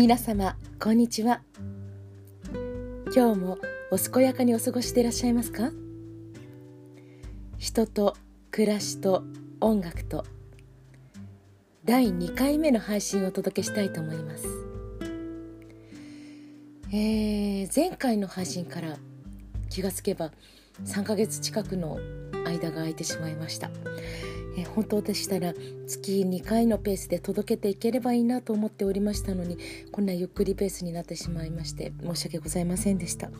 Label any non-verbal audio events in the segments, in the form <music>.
皆様こんにちは。今日もお健やかにお過ごしでいらっしゃいますか？人と暮らしと音楽と。第2回目の配信をお届けしたいと思います。えー、前回の配信から気がつけば3ヶ月近くの間が空いてしまいました。え本当でしたら月2回のペースで届けていければいいなと思っておりましたのにこんなゆっくりペースになってしまいまして申し訳ございませんでした、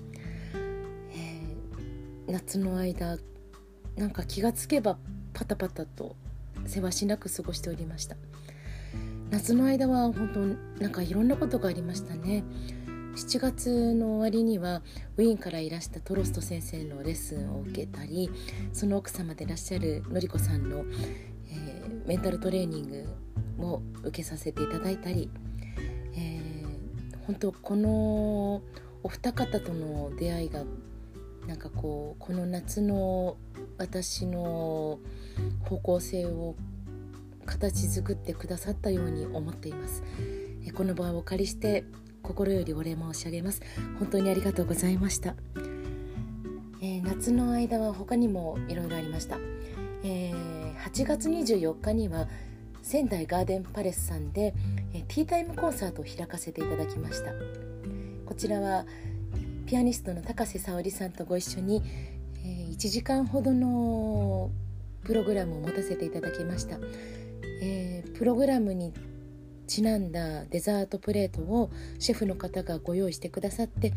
えー、夏の間なんか気がつけばパタパタとせわしなく過ごしておりました。夏の間は本当なんかいろんなことがありましたね。7月の終わりにはウィーンからいらしたトロスト先生のレッスンを受けたりその奥様でいらっしゃるのりこさんの、えー、メンタルトレーニングも受けさせていただいたり、えー、本当このお二方との出会いがなんかこうこの夏の私の方向性を形作ってくださったように思っています。この場をお借りして心よりお礼申し上げます。本当にありがとうございました、えー、夏の間は他にもいろいろありました、えー、8月24日には仙台ガーデンパレスさんで、えー、ティータイムコンサートを開かせていただきました。こちらはピアニストの高瀬沙織さんとご一緒に、えー、1時間ほどのプログラムを持たせていただきました、えー、プログラムにちなんだデザートプレートをシェフの方がご用意してくださって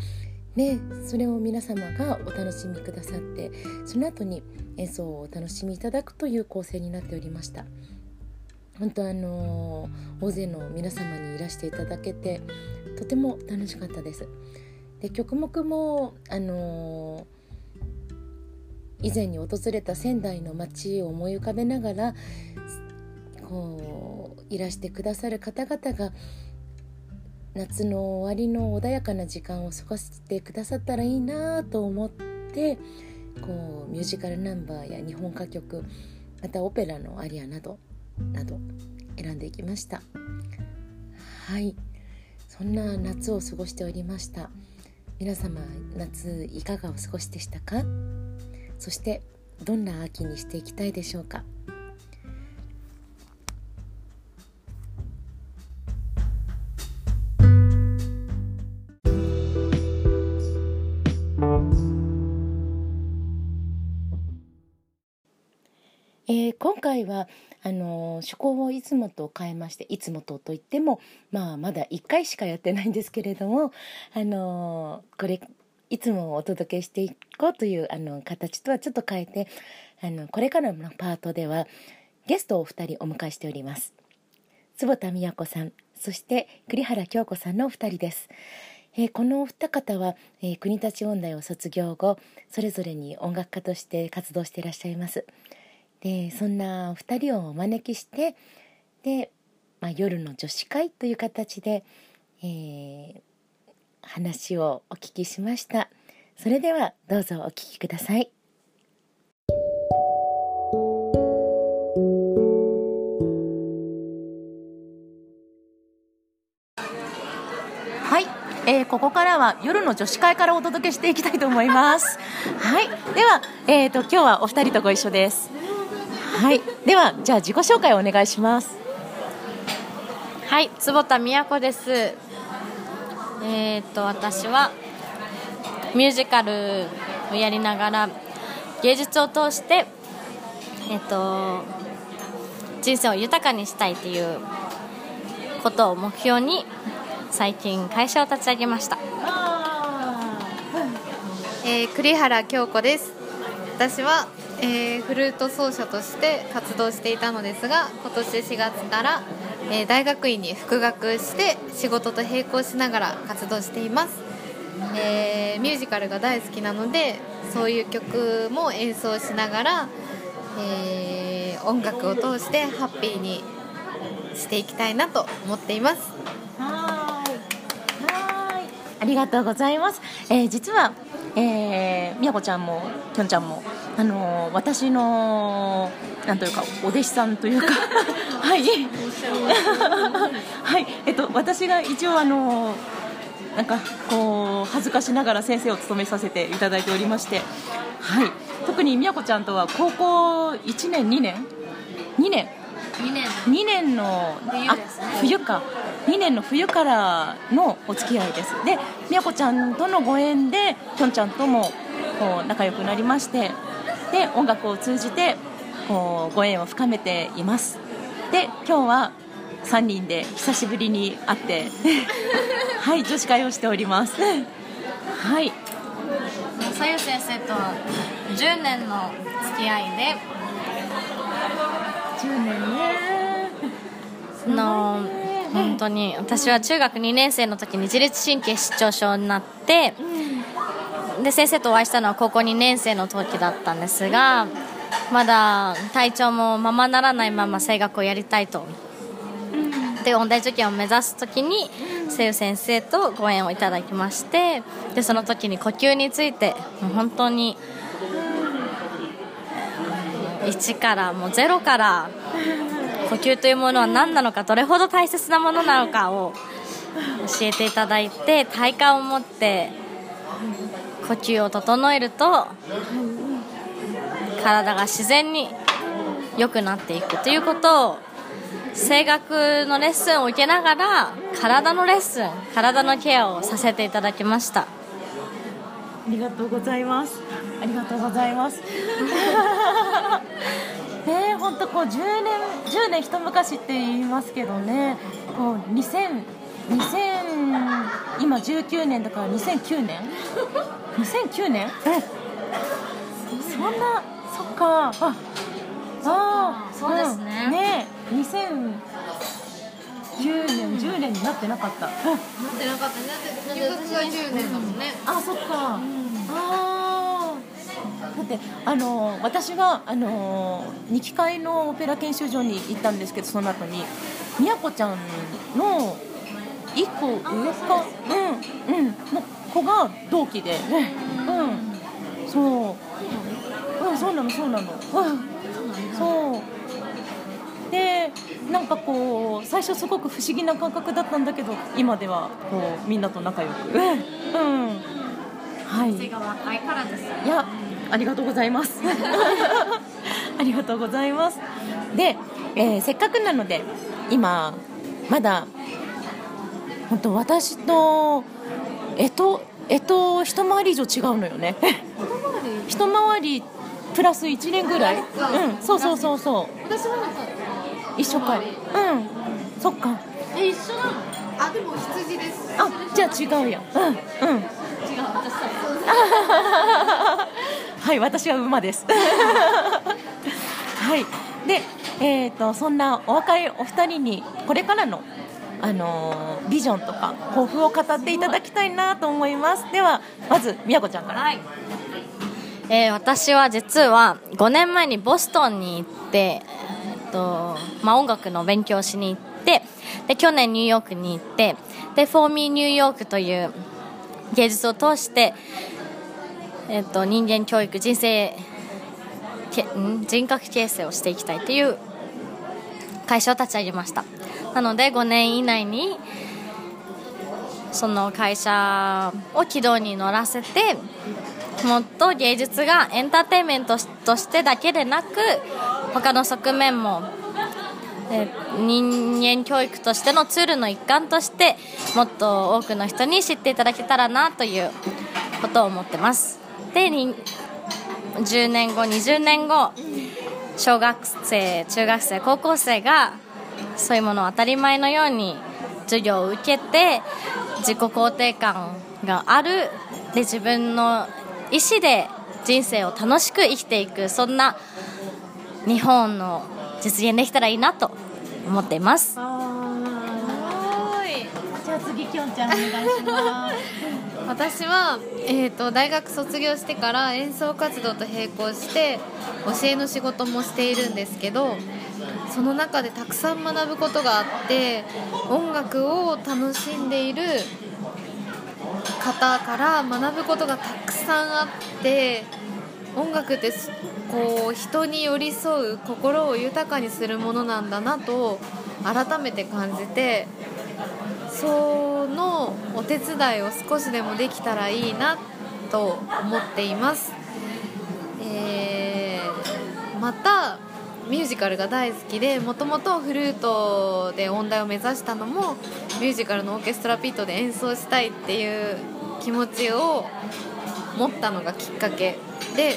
ね、それを皆様がお楽しみくださってその後に演奏をお楽しみいただくという構成になっておりました。本当あの大勢の皆様にいらしていただけてとても楽しかったです。で曲目もあの以前に訪れた仙台の街を思い浮かべながらこういらしてくださる方々が夏の終わりの穏やかな時間を過ごしてくださったらいいなと思ってこうミュージカルナンバーや日本歌曲またオペラのアリアなどなど選んでいきました。はい。そんな夏を過ごしておりました。皆様夏いかがお過ごしでしたか？そしてどんな秋にしていきたいでしょうか？回はあの、趣向をいつもと変えましていつもとといっても、まあ、まだ1回しかやってないんですけれども、あの、これいつもお届けしていこうというあの形とはちょっと変えてあのこれからのパートではゲストをお二人お迎えしております坪田美也子さんそして栗原京子さんのお二人です。えー、このお二方は、えー、国立音大を卒業後それぞれに音楽家として活動していらっしゃいます。でそんなお二人をお招きしてで、まあ、夜の女子会という形で、えー、話をお聞きしましたそれではどうぞお聞きくださいはい、えー、ここからは夜の女子会からお届けしていきたいと思います。はい、では、えっ、ー、と今日はお二人とご一緒です。はい。ではじゃあ自己紹介をお願いします。はい坪田都です。えっ、ー、と私はミュージカルをやりながら芸術を通してえっ、ー、と人生を豊かにしたいということを目標に最近会社を立ち上げました、えー、栗原京子です。私はえー、フルート奏者として活動していたのですが今年4月から、えー、大学院に復学して仕事と並行しながら活動しています、えー、ミュージカルが大好きなのでそういう曲も演奏しながら、え音楽を通してハッピーにしていきたいなと思っています。はい。ありがとうございます、え実はえー、みやこちゃんもきょんちゃんもあの私のなんというかお弟子さんというか。<laughs> はい。はい。えっと私が一応あのなんかこう恥ずかしながら先生を務めさせていただいておりまして。はい。特にみやこちゃんとは高校1年2年？2年。2年。2年の冬ね。あ冬か。2年の冬からのお付き合いです。でみやこちゃんとのご縁できょんちゃんともこう仲良くなりましてで音楽を通じてこうご縁を深めています。で今日は3人で久しぶりに会って <laughs> はい女子会をしております。はい。さゆ先生とは10年の付き合いで。10年ね。あの本当に私は中学2年生の時に自律神経失調症になってで先生とお会いしたのは高校2年生の時だったんですがまだ体調もままならないまま声楽をやりたいと。で音大受験を目指す時に声優先生とご縁をいただきましてでその時に呼吸についてもう本当に1からもうゼロから呼吸というものは何なのかどれほど大切なものなのかを教えていただいて体感を持って呼吸を整えると体が自然に良くなっていくということを声楽のレッスンを受けながら体のレッスン体のケアをさせていただきましたありがとうございます。ありがとうございます。<laughs> ねえ、本当こう10年10年一昔って言いますけどね、こう2000 2000今19年だから2009年2009年？え。そんなそっか。ああーそうですね。うん。ねえ。2010年10年になってなかった、うん。なってなかった。ねだって入学が10年だもんね。あそっか、ああだってあの私があの二期会のオペラ研修所に行ったんですけどその後に。みやこちゃんの一個上か。うん。うん。の子が同期で。うん。そう。うんそうなのそうなの。うん。そう。でなんかこう最初すごく不思議な感覚だったんだけど今ではこうみんなと仲良く。うん。はい。いやありがとうございます。<laughs> ありがとうございます。で、えーせっかくなので今まだ本当私とえとえと一回り以上違うのよね。一回り。プラス1年ぐらい。うん。そうそうそうそう。私もなんか一緒かうん。そっか。え一緒なの？あでも羊です。あじゃあ違うやん。うん。うん。違う私さはい、私は馬です。<laughs> はい、で、えっ、と、そんなお若いお二人に、これからの。あのビジョンとか抱負を語っていただきたいなと思います。では、まず、みやこちゃんから。はい、えー私は実は5年前にボストンに行って、えっとまあ、音楽の勉強しに行ってで去年ニューヨークに行ってで「フォーミーニューヨーク」という芸術を通して、えっと人間教育人生けん？人格形成をしていきたいという会社を立ち上げましたなので5年以内にその会社を軌道に乗らせてもっと芸術がエンターテインメントとしてだけでなく他の側面も人間教育としてのツールの一環としてもっと多くの人に知っていただけたらなということを思ってます。で10年後20年後小学生中学生高校生がそういうものを当たり前のように授業を受けて自己肯定感があるで自分の意思で人生を楽しく生きていくそんな日本の実現できたらいいなと思っていますはい。じゃあ、次、きょんちゃん、お願いします。<laughs> 私は、えー、と大学卒業してから演奏活動と並行して教えの仕事もしているんですけどその中でたくさん学ぶことがあって音楽を楽しんでいる方から学ぶことがたくさんあって音楽ってこう人に寄り添う心を豊かにするものなんだなと改めて感じてそのお手伝いを少しでもできたらいいなと思っています、えーまたミュージカルが大好きでもともとフルートで音大を目指したのもミュージカルのオーケストラピットで演奏したいっていう気持ちを持ったのがきっかけで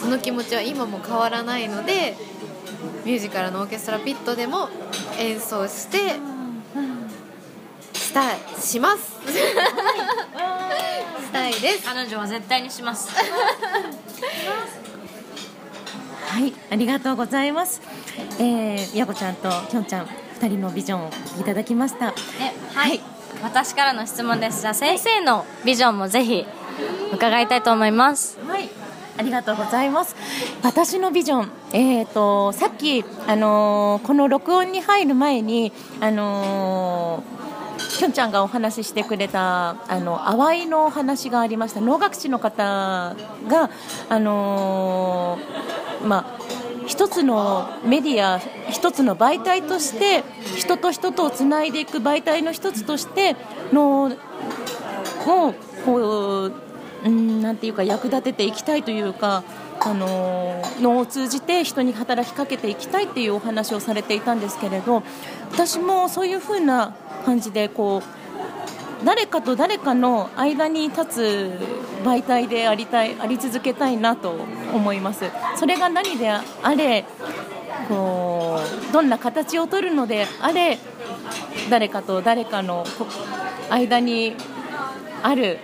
その気持ちは今も変わらないのでミュージカルのオーケストラピットでも演奏してしたいします。<laughs> したいです。彼女は絶対にします <laughs> はい、ありがとうございます。えー、みやこちゃんときょんちゃん、二人のビジョンをお聞きいただきました。えはい、私からの質問ですじゃあ先生のビジョンもぜひ伺いたいと思いますはい。ありがとうございます。私のビジョン、えっ、と、さっき、あのーこの録音に入る前に、あのーきょんちゃんがお話ししてくれたあの淡いのお話がありました能楽師の方があのーまあ一つのメディア一つの媒体として人と人とをつないでいく媒体の一つとしてのをこううんなんていうか役立てていきたいというか。あののを通じて人に働きかけていきたいっていうお話をされていたんですけれど私もそういうふうな感じでこう誰かと誰かの間に立つ媒体でありたいあり続けたいなと思います。それが何であれこうどんな形を取るのであれ誰かと誰かの間にある、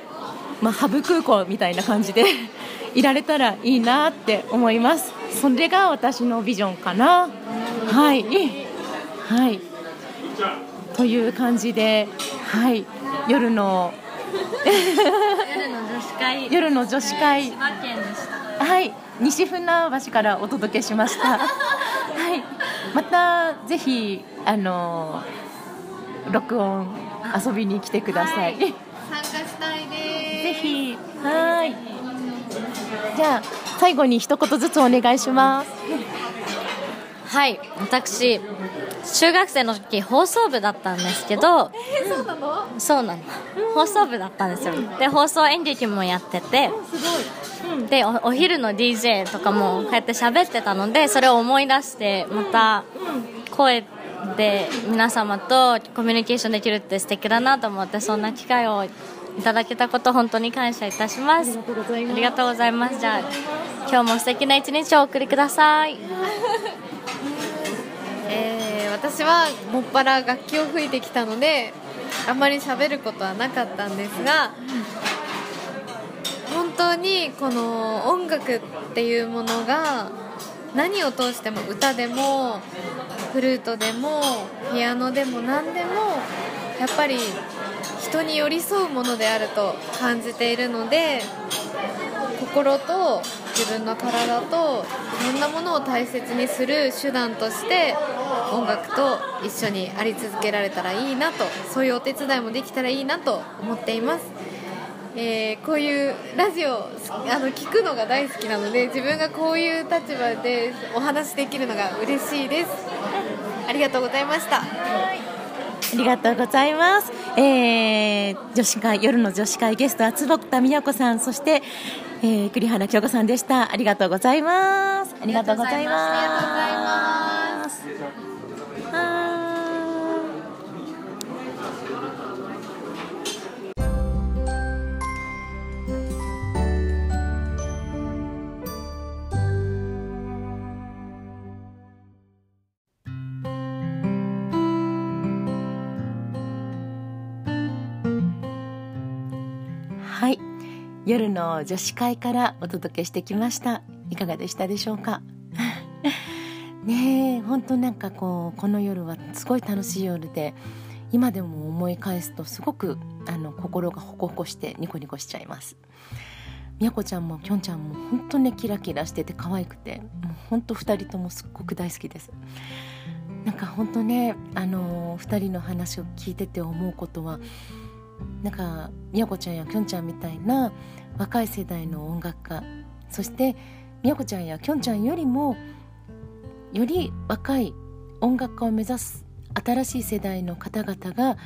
まあ、ハブ空港みたいな感じで <laughs> いられたらいいなって思います。それが私のビジョンかな。はい。はい。という感じではい。夜の。夜の女子会。夜の女子会。千葉県でした。はい、西船橋からお届けしました。<laughs> はい、またぜひあの録音遊びに来てください。参加したいです。ぜひ。はい。じゃあ最後に一言ずつお願いします。はい。私中学生の時放送部だったんですけどそうなの？そうなの。放送部だったんですよ。で放送演劇もやっててでおお昼の DJ とかもこうやって喋ってたのでそれを思い出してまた声で皆様とコミュニケーションできるって素敵だなと思ってそんな機会をいただけたこと本当に感謝いたします。ありがとうございます。じゃあ今日も素敵な一日をお送りください。え <laughs> ー私はもっぱら楽器を吹いてきたのであまり喋ることはなかったんですが本当にこの音楽っていうものが何を通しても歌でもフルートでもピアノでも何でもやっぱり人に寄り添うものであると感じているので心と自分の体といろんなものを大切にする手段として音楽と一緒にあり続けられたらいいなとそういうお手伝いもできたらいいなと思っています、えーこういうラジオあの聞くのが大好きなので自分がこういう立場でお話しできるのが嬉しいですありがとうございましたありがとうございます。えー、女子会、夜の女子会ゲストは坪田美也子さん、そして、えー、栗原京子さんでした。ありがとうございます。ありがとうございます。夜の女子会からお届けしてきました。いかがでしたでしょうか？<laughs> ねえ、本当なんかこう、この夜はすごい楽しい夜で、今でも思い返すとすごくあの心がホコホコしてニコニコしちゃいます。みやこちゃんもきょんちゃんも本当ねキラキラしてて可愛くてもう本当二人ともすっごく大好きですなんか本当ねあの二人の話を聞いてて思うことはなんかみやこちゃんやきょんちゃんみたいな若い世代の音楽家そしてみやこちゃんやきょんちゃんよりもより若い音楽家を目指す新しい世代の方々が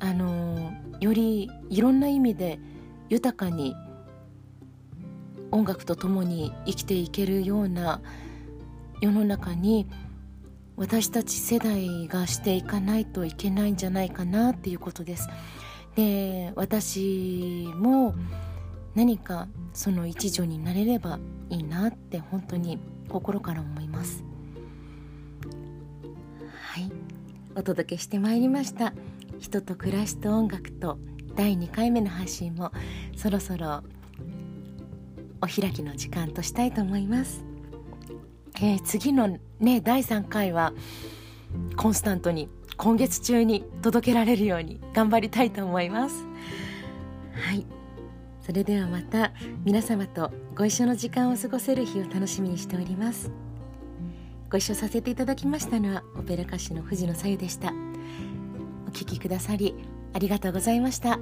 あのよりいろんな意味で豊かに音楽とともに生きていけるような世の中に私たち世代がしていかないといけないんじゃないかなっていうことです。で私も何かその一助になれればいいなって本当に心から思います。はい。お届けしてまいりました。人と暮らしと音楽と第2回目の配信もそろそろお開きの時間としたいと思います、えー、次のね第3回はコンスタントに今月中に届けられるように頑張りたいと思います。はい。それではまた皆様とご一緒の時間を過ごせる日を楽しみにしております。ご一緒させていただきましたのはオペラ歌手の藤野さゆでした。お聴きくださりありがとうございました。